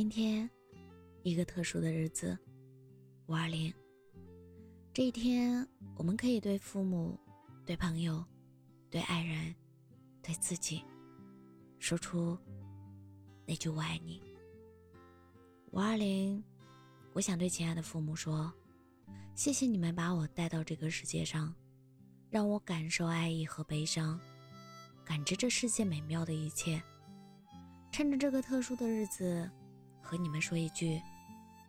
今天，一个特殊的日子，五二零。这一天，我们可以对父母、对朋友、对爱人、对自己，说出那句“我爱你”。五二零，我想对亲爱的父母说：谢谢你们把我带到这个世界上，让我感受爱意和悲伤，感知这世界美妙的一切。趁着这个特殊的日子。和你们说一句，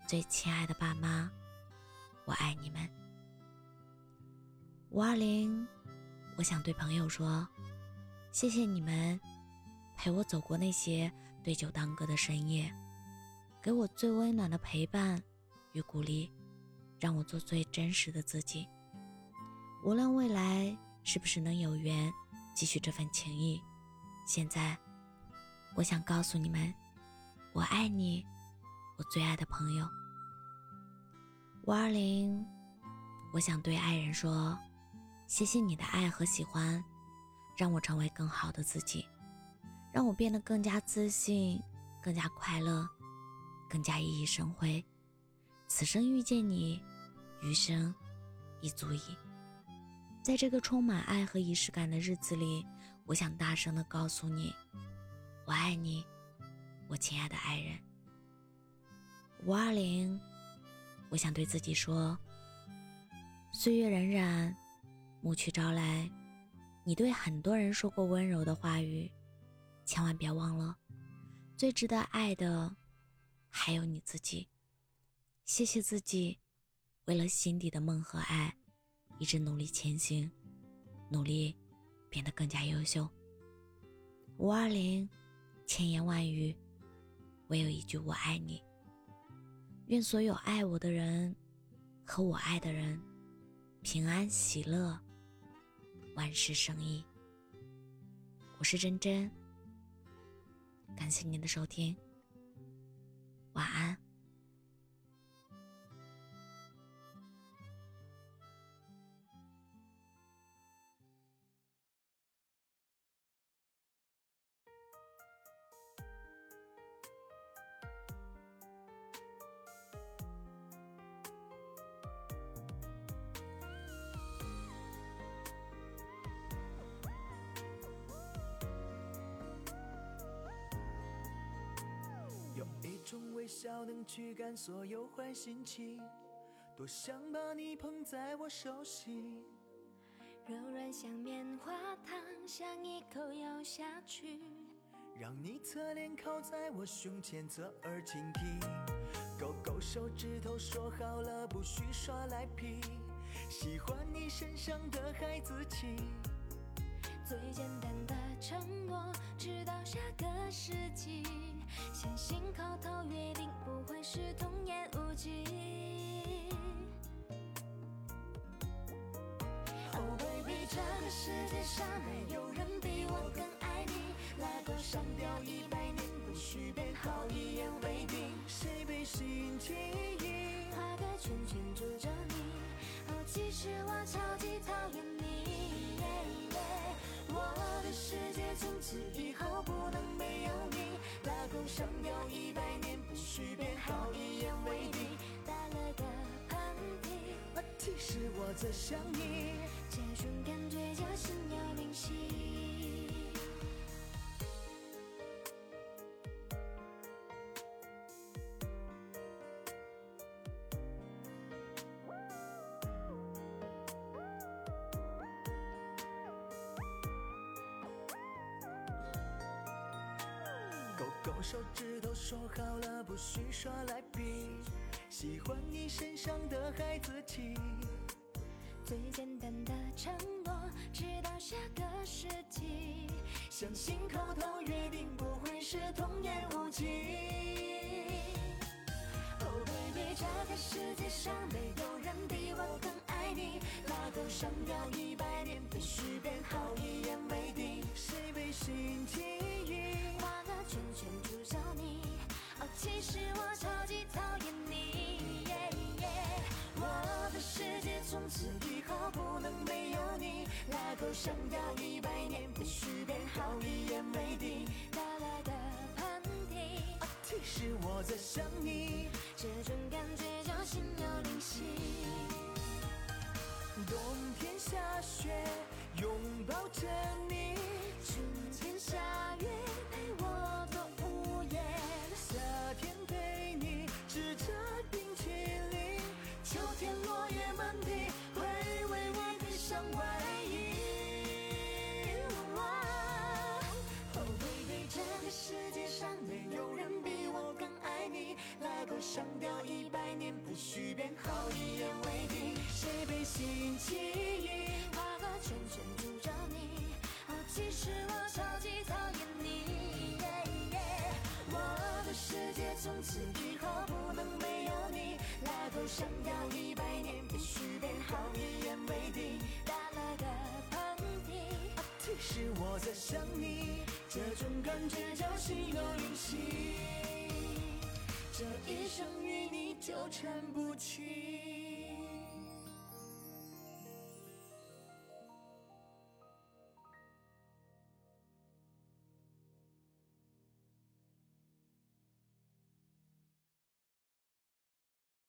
最亲爱的爸妈，我爱你们。五二零，我想对朋友说，谢谢你们陪我走过那些对酒当歌的深夜，给我最温暖的陪伴与鼓励，让我做最真实的自己。无论未来是不是能有缘继续这份情谊，现在，我想告诉你们。我爱你，我最爱的朋友。五二零，我想对爱人说：谢谢你的爱和喜欢，让我成为更好的自己，让我变得更加自信、更加快乐、更加熠熠生辉。此生遇见你，余生已足矣。在这个充满爱和仪式感的日子里，我想大声的告诉你：我爱你。我亲爱的爱人，五二零，我想对自己说：岁月荏苒，暮去朝来，你对很多人说过温柔的话语，千万别忘了，最值得爱的还有你自己。谢谢自己，为了心底的梦和爱，一直努力前行，努力变得更加优秀。五二零，千言万语。唯有一句我爱你。愿所有爱我的人和我爱的人平安喜乐，万事胜意。我是真真，感谢您的收听，晚安。微笑能驱赶所有坏心情，多想把你捧在我手心，柔软像棉花糖，想一口咬下去，让你侧脸靠在我胸前，侧耳倾听，勾勾手指头说好了不许耍赖皮，喜欢你身上的孩子气，最简单的承诺，直到下个世纪。相信口头约定不会是童言无忌。Oh baby，这个世界上没有人比我更爱你。拉钩上吊一百年不许变，好一言为定。谁被心记忆？画个圈圈住着你。哦，其实我超级讨厌你。我的世界从此以后不能没有我在想你。这种感觉叫心有灵犀。勾勾手指头说好了不许耍赖皮，喜欢你身上的孩子气。最简单的承诺，直到下个世纪。相信口头约定不会是童言无忌。Oh baby，这个世界上没有人比我更爱你。拉钩上吊一百年必须变好，一言为定。谁被心记忆？其实我超级讨厌你，我的世界从此以后不能没有你。拉钩上吊一百年必须变好，一言为定。打了个喷嚏，其实我在想你，这种感觉叫心有灵犀。冬天下雪，拥抱着你，春天下雨，上吊一百年，不许变，好一言为定。谁被心起疑？画个圈圈住着你。哦，其实我超级讨厌你。我的世界从此。以后不能没有你。拉钩上吊一百年，不许变，好一言为定。打了个喷嚏。其实我在想你，这种感觉叫心有灵犀。这一生与你纠缠不清。